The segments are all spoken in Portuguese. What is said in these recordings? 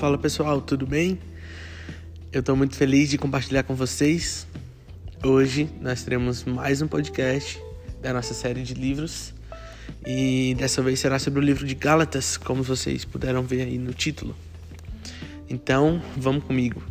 Fala pessoal, tudo bem? Eu estou muito feliz de compartilhar com vocês. Hoje nós teremos mais um podcast da nossa série de livros e dessa vez será sobre o livro de Gálatas, como vocês puderam ver aí no título. Então, vamos comigo.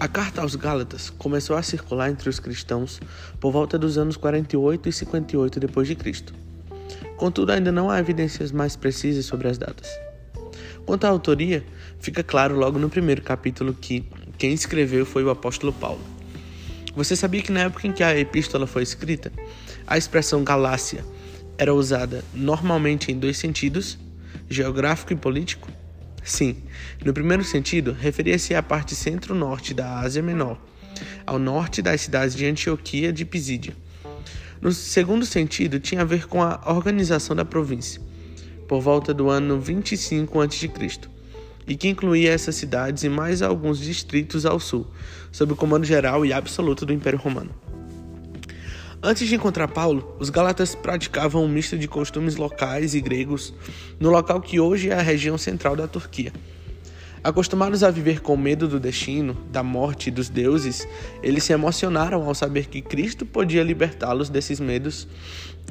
A carta aos Gálatas começou a circular entre os cristãos por volta dos anos 48 e 58 depois de Cristo. Contudo, ainda não há evidências mais precisas sobre as datas. Quanto à autoria, fica claro logo no primeiro capítulo que quem escreveu foi o apóstolo Paulo. Você sabia que na época em que a epístola foi escrita, a expressão Galácia era usada normalmente em dois sentidos, geográfico e político? Sim, no primeiro sentido, referia-se à parte centro-norte da Ásia Menor, ao norte das cidades de Antioquia de Pisídia. No segundo sentido, tinha a ver com a organização da província, por volta do ano 25 a.C., e que incluía essas cidades e mais alguns distritos ao sul, sob o comando geral e absoluto do Império Romano. Antes de encontrar Paulo, os galatas praticavam um misto de costumes locais e gregos no local que hoje é a região central da Turquia. Acostumados a viver com medo do destino, da morte e dos deuses, eles se emocionaram ao saber que Cristo podia libertá-los desses medos,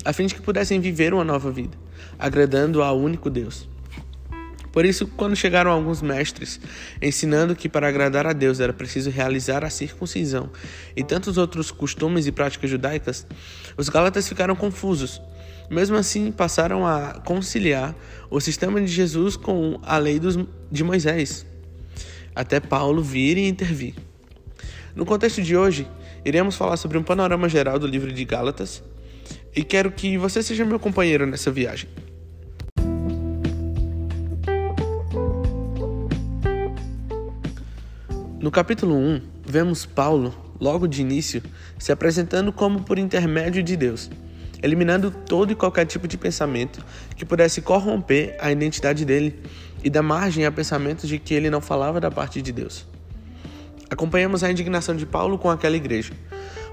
a fim de que pudessem viver uma nova vida, agradando ao único Deus. Por isso, quando chegaram alguns mestres ensinando que para agradar a Deus era preciso realizar a circuncisão e tantos outros costumes e práticas judaicas, os gálatas ficaram confusos. Mesmo assim, passaram a conciliar o sistema de Jesus com a lei dos, de Moisés, até Paulo vir e intervir. No contexto de hoje, iremos falar sobre um panorama geral do livro de Gálatas e quero que você seja meu companheiro nessa viagem. No capítulo 1, vemos Paulo, logo de início, se apresentando como por intermédio de Deus, eliminando todo e qualquer tipo de pensamento que pudesse corromper a identidade dele e dar margem a pensamentos de que ele não falava da parte de Deus. Acompanhamos a indignação de Paulo com aquela igreja,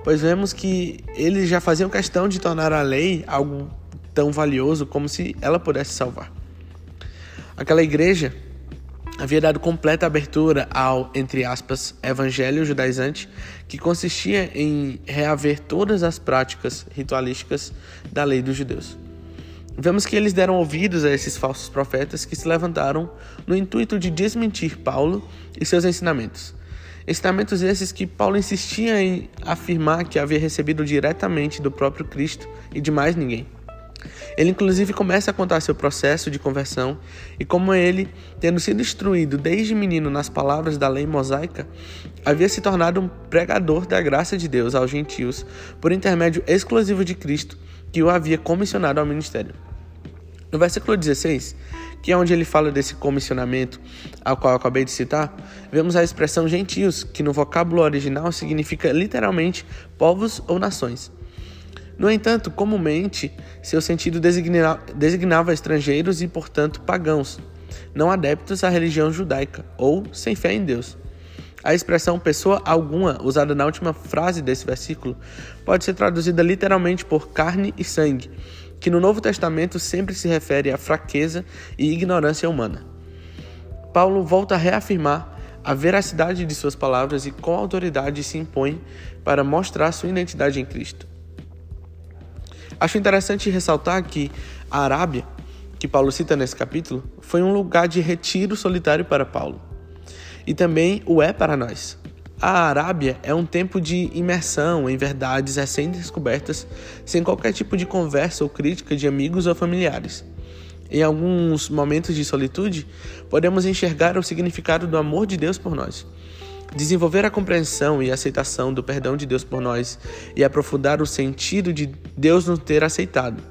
pois vemos que eles já faziam questão de tornar a lei algo tão valioso como se ela pudesse salvar. Aquela igreja havia dado completa abertura ao, entre aspas, evangelho judaizante, que consistia em reaver todas as práticas ritualísticas da lei dos judeus. Vemos que eles deram ouvidos a esses falsos profetas que se levantaram no intuito de desmentir Paulo e seus ensinamentos. Ensinamentos esses que Paulo insistia em afirmar que havia recebido diretamente do próprio Cristo e de mais ninguém. Ele inclusive começa a contar seu processo de conversão e como ele, tendo sido instruído desde menino nas palavras da lei mosaica, havia se tornado um pregador da graça de Deus aos gentios por intermédio exclusivo de Cristo, que o havia comissionado ao ministério. No versículo 16, que é onde ele fala desse comissionamento, ao qual eu acabei de citar, vemos a expressão gentios, que no vocábulo original significa literalmente povos ou nações. No entanto, comumente, seu sentido designava estrangeiros e, portanto, pagãos, não adeptos à religião judaica ou sem fé em Deus. A expressão pessoa alguma, usada na última frase desse versículo, pode ser traduzida literalmente por carne e sangue, que no Novo Testamento sempre se refere à fraqueza e ignorância humana. Paulo volta a reafirmar a veracidade de suas palavras e com autoridade se impõe para mostrar sua identidade em Cristo. Acho interessante ressaltar que a Arábia, que Paulo cita nesse capítulo, foi um lugar de retiro solitário para Paulo. E também o é para nós. A Arábia é um tempo de imersão em verdades recém-descobertas, sem qualquer tipo de conversa ou crítica de amigos ou familiares. Em alguns momentos de solitude, podemos enxergar o significado do amor de Deus por nós desenvolver a compreensão e aceitação do perdão de Deus por nós e aprofundar o sentido de Deus nos ter aceitado.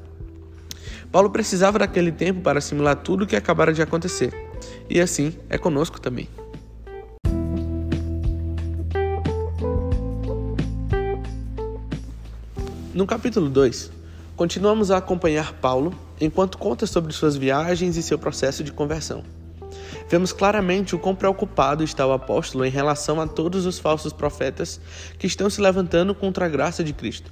Paulo precisava daquele tempo para assimilar tudo o que acabara de acontecer, e assim é conosco também. No capítulo 2, continuamos a acompanhar Paulo enquanto conta sobre suas viagens e seu processo de conversão. Vemos claramente o quão preocupado está o apóstolo em relação a todos os falsos profetas que estão se levantando contra a graça de Cristo.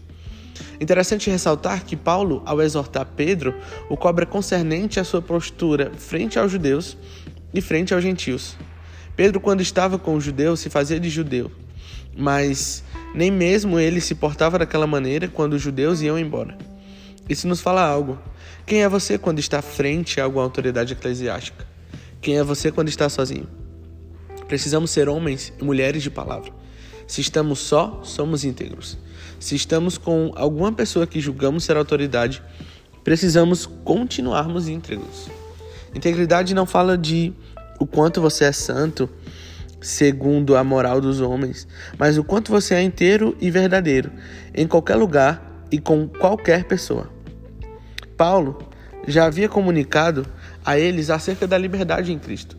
Interessante ressaltar que Paulo, ao exortar Pedro, o cobra concernente à sua postura frente aos judeus e frente aos gentios. Pedro, quando estava com os judeus, se fazia de judeu, mas nem mesmo ele se portava daquela maneira quando os judeus iam embora. Isso nos fala algo. Quem é você quando está frente a alguma autoridade eclesiástica? Quem é você quando está sozinho? Precisamos ser homens e mulheres de palavra. Se estamos só, somos íntegros. Se estamos com alguma pessoa que julgamos ser autoridade, precisamos continuarmos íntegros. Integridade não fala de o quanto você é santo segundo a moral dos homens, mas o quanto você é inteiro e verdadeiro em qualquer lugar e com qualquer pessoa. Paulo já havia comunicado a eles acerca da liberdade em Cristo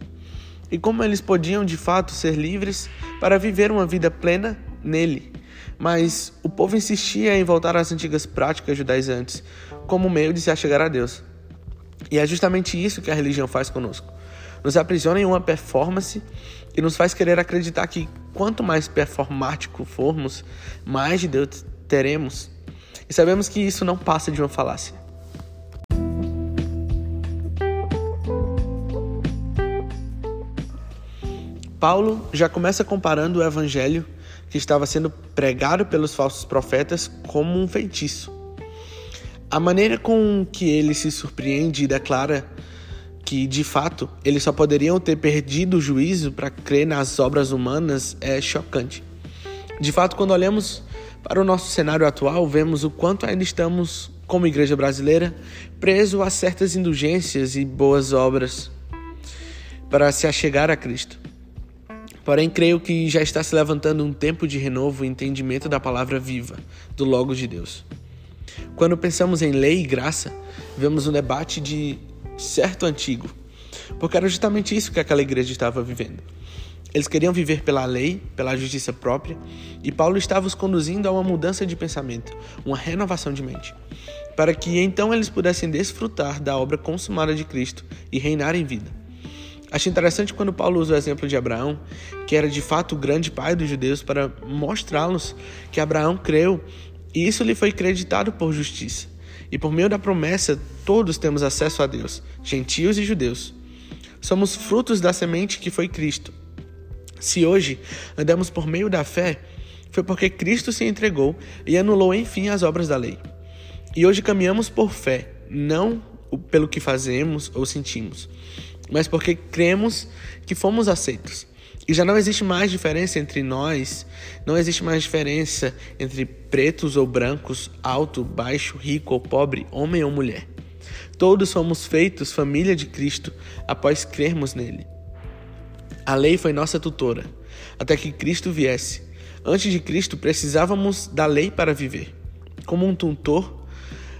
e como eles podiam de fato ser livres para viver uma vida plena nele. Mas o povo insistia em voltar às antigas práticas judaizantes como meio de se achegar a Deus. E é justamente isso que a religião faz conosco. Nos aprisiona em uma performance e nos faz querer acreditar que quanto mais performático formos, mais de Deus teremos. E sabemos que isso não passa de uma falácia. Paulo já começa comparando o evangelho que estava sendo pregado pelos falsos profetas como um feitiço. A maneira com que ele se surpreende e declara que, de fato, eles só poderiam ter perdido o juízo para crer nas obras humanas é chocante. De fato, quando olhamos para o nosso cenário atual, vemos o quanto ainda estamos, como igreja brasileira, presos a certas indulgências e boas obras para se achegar a Cristo. Porém, creio que já está se levantando um tempo de renovo e entendimento da palavra viva, do Logo de Deus. Quando pensamos em lei e graça, vemos um debate de certo antigo, porque era justamente isso que aquela igreja estava vivendo. Eles queriam viver pela lei, pela justiça própria, e Paulo estava os conduzindo a uma mudança de pensamento, uma renovação de mente, para que então eles pudessem desfrutar da obra consumada de Cristo e reinar em vida. Acho interessante quando Paulo usa o exemplo de Abraão, que era de fato o grande pai dos judeus, para mostrá-los que Abraão creu e isso lhe foi creditado por justiça. E por meio da promessa, todos temos acesso a Deus, gentios e judeus. Somos frutos da semente que foi Cristo. Se hoje andamos por meio da fé, foi porque Cristo se entregou e anulou enfim as obras da lei. E hoje caminhamos por fé, não pelo que fazemos ou sentimos mas porque cremos que fomos aceitos. E já não existe mais diferença entre nós, não existe mais diferença entre pretos ou brancos, alto, baixo, rico ou pobre, homem ou mulher. Todos somos feitos família de Cristo após crermos nele. A lei foi nossa tutora, até que Cristo viesse. Antes de Cristo, precisávamos da lei para viver, como um tutor,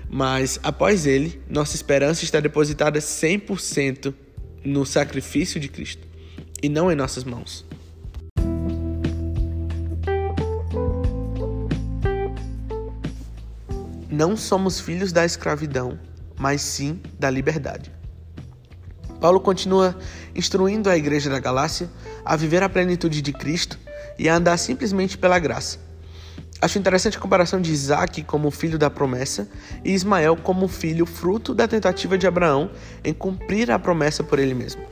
mas após ele, nossa esperança está depositada 100% no sacrifício de Cristo e não em nossas mãos. Não somos filhos da escravidão, mas sim da liberdade. Paulo continua instruindo a igreja da Galácia a viver a plenitude de Cristo e a andar simplesmente pela graça. Acho interessante a comparação de Isaac como filho da promessa e Ismael como filho fruto da tentativa de Abraão em cumprir a promessa por ele mesmo.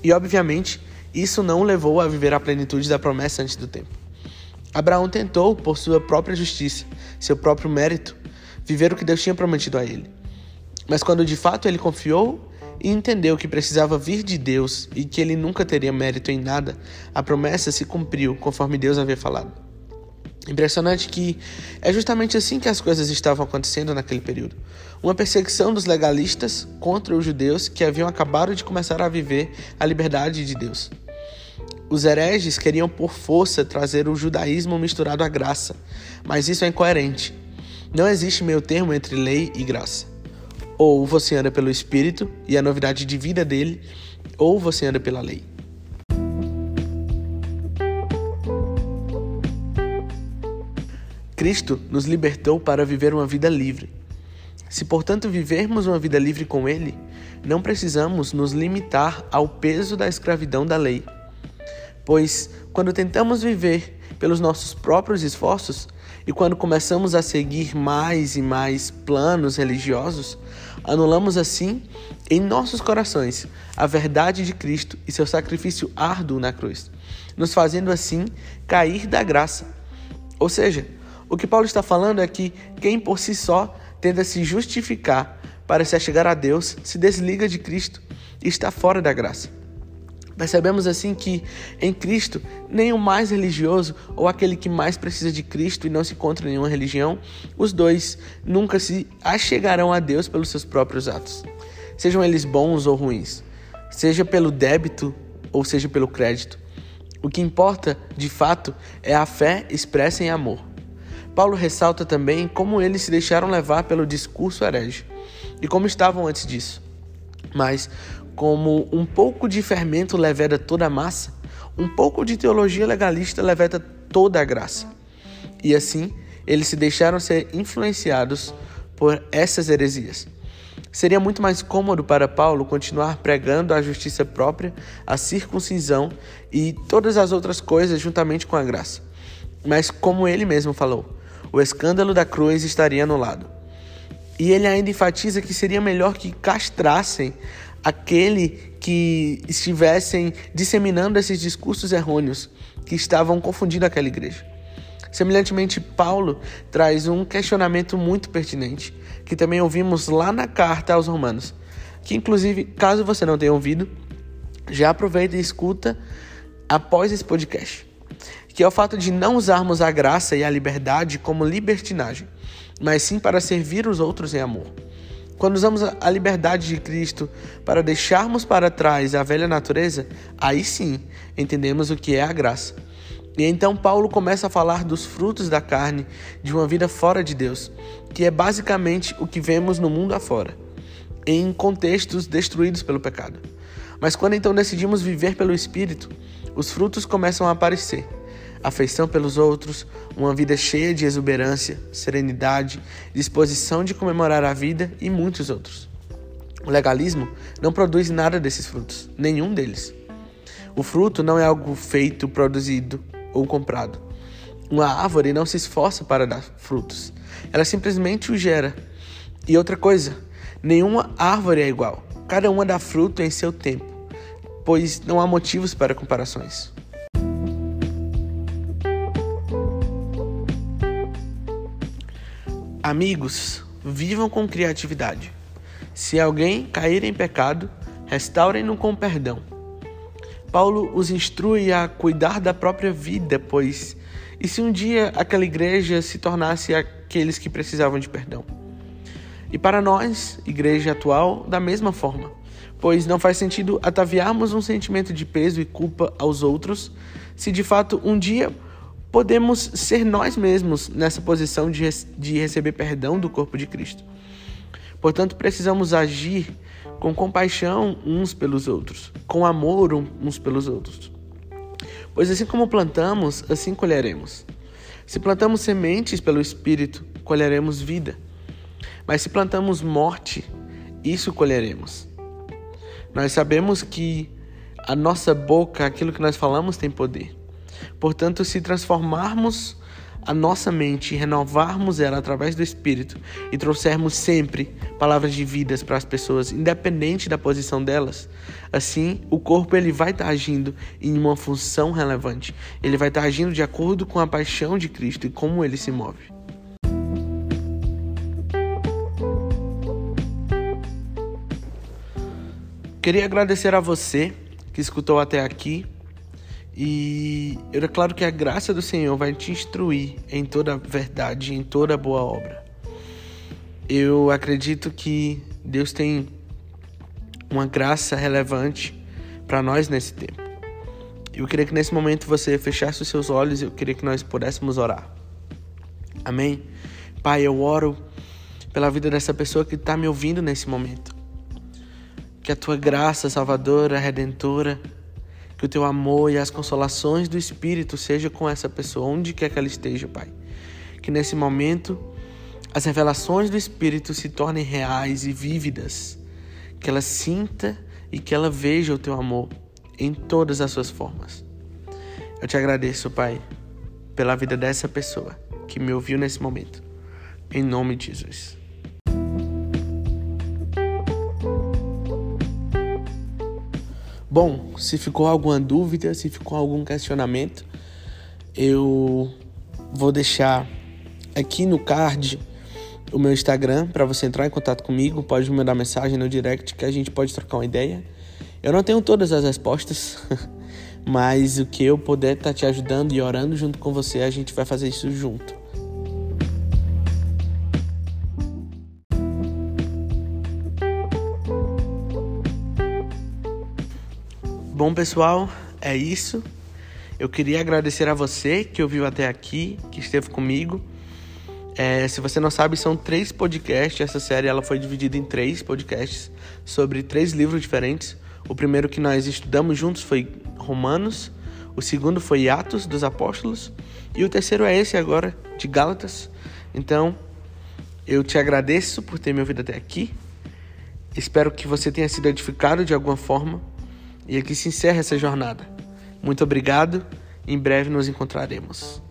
E, obviamente, isso não o levou a viver a plenitude da promessa antes do tempo. Abraão tentou, por sua própria justiça, seu próprio mérito, viver o que Deus tinha prometido a ele. Mas quando de fato ele confiou e entendeu que precisava vir de Deus e que ele nunca teria mérito em nada, a promessa se cumpriu conforme Deus havia falado. Impressionante que é justamente assim que as coisas estavam acontecendo naquele período. Uma perseguição dos legalistas contra os judeus que haviam acabado de começar a viver a liberdade de Deus. Os hereges queriam por força trazer o judaísmo misturado à graça, mas isso é incoerente. Não existe meio termo entre lei e graça. Ou você anda pelo Espírito e a novidade de vida dele, ou você anda pela lei. Cristo nos libertou para viver uma vida livre. Se, portanto, vivermos uma vida livre com Ele, não precisamos nos limitar ao peso da escravidão da lei, pois quando tentamos viver pelos nossos próprios esforços e quando começamos a seguir mais e mais planos religiosos, anulamos assim em nossos corações a verdade de Cristo e seu sacrifício árduo na cruz, nos fazendo assim cair da graça. Ou seja, o que Paulo está falando é que quem por si só tenta se justificar para se achegar a Deus se desliga de Cristo e está fora da graça. Percebemos assim que em Cristo, nem o mais religioso ou aquele que mais precisa de Cristo e não se encontra em nenhuma religião, os dois nunca se achegarão a Deus pelos seus próprios atos, sejam eles bons ou ruins, seja pelo débito ou seja pelo crédito. O que importa, de fato, é a fé expressa em amor. Paulo ressalta também como eles se deixaram levar pelo discurso herege e como estavam antes disso. Mas como um pouco de fermento leveda toda a massa, um pouco de teologia legalista leveda toda a graça. E assim, eles se deixaram ser influenciados por essas heresias. Seria muito mais cômodo para Paulo continuar pregando a justiça própria, a circuncisão e todas as outras coisas juntamente com a graça. Mas, como ele mesmo falou, o escândalo da cruz estaria anulado. E ele ainda enfatiza que seria melhor que castrassem aquele que estivessem disseminando esses discursos errôneos que estavam confundindo aquela igreja. Semelhantemente, Paulo traz um questionamento muito pertinente, que também ouvimos lá na carta aos Romanos, que inclusive, caso você não tenha ouvido, já aproveita e escuta após esse podcast, que é o fato de não usarmos a graça e a liberdade como libertinagem, mas sim para servir os outros em amor. Quando usamos a liberdade de Cristo para deixarmos para trás a velha natureza, aí sim entendemos o que é a graça. E então Paulo começa a falar dos frutos da carne de uma vida fora de Deus, que é basicamente o que vemos no mundo afora, em contextos destruídos pelo pecado. Mas quando então decidimos viver pelo Espírito, os frutos começam a aparecer afeição pelos outros, uma vida cheia de exuberância, serenidade, disposição de comemorar a vida e muitos outros. O legalismo não produz nada desses frutos, nenhum deles. O fruto não é algo feito, produzido ou comprado. Uma árvore não se esforça para dar frutos, ela simplesmente o gera. E outra coisa, nenhuma árvore é igual, cada uma dá fruto em seu tempo, pois não há motivos para comparações. Amigos, vivam com criatividade. Se alguém cair em pecado, restaurem-no com perdão. Paulo os instrui a cuidar da própria vida, pois e se um dia aquela igreja se tornasse aqueles que precisavam de perdão? E para nós, igreja atual, da mesma forma, pois não faz sentido ataviarmos um sentimento de peso e culpa aos outros, se de fato um dia podemos ser nós mesmos nessa posição de, de receber perdão do corpo de Cristo. Portanto, precisamos agir com compaixão uns pelos outros, com amor uns pelos outros. Pois assim como plantamos, assim colheremos. Se plantamos sementes pelo Espírito, colheremos vida. Mas se plantamos morte, isso colheremos. Nós sabemos que a nossa boca, aquilo que nós falamos, tem poder. Portanto, se transformarmos a nossa mente renovarmos ela através do Espírito e trouxermos sempre palavras de vidas para as pessoas, independente da posição delas, assim o corpo ele vai estar tá agindo em uma função relevante. Ele vai estar tá agindo de acordo com a paixão de Cristo e como ele se move. Queria agradecer a você que escutou até aqui. E é claro que a graça do Senhor vai te instruir em toda a verdade, em toda boa obra. Eu acredito que Deus tem uma graça relevante para nós nesse tempo. Eu queria que nesse momento você fechasse os seus olhos, eu queria que nós pudéssemos orar. Amém? Pai, eu oro pela vida dessa pessoa que está me ouvindo nesse momento. Que a tua graça salvadora, redentora, que o teu amor e as consolações do Espírito sejam com essa pessoa, onde quer que ela esteja, Pai. Que nesse momento as revelações do Espírito se tornem reais e vívidas. que ela sinta e que ela veja o teu amor em todas as suas formas. Eu te agradeço, Pai, pela vida dessa pessoa que me ouviu nesse momento. Em nome de Jesus. Bom, se ficou alguma dúvida, se ficou algum questionamento, eu vou deixar aqui no card o meu Instagram para você entrar em contato comigo. Pode me mandar mensagem no direct que a gente pode trocar uma ideia. Eu não tenho todas as respostas, mas o que eu puder estar tá te ajudando e orando junto com você, a gente vai fazer isso junto. Bom, pessoal, é isso. Eu queria agradecer a você que ouviu até aqui, que esteve comigo. É, se você não sabe, são três podcasts. Essa série ela foi dividida em três podcasts sobre três livros diferentes. O primeiro que nós estudamos juntos foi Romanos, o segundo foi Atos dos Apóstolos e o terceiro é esse agora, de Gálatas. Então, eu te agradeço por ter me ouvido até aqui. Espero que você tenha sido edificado de alguma forma e aqui se encerra essa jornada. Muito obrigado. Em breve nos encontraremos.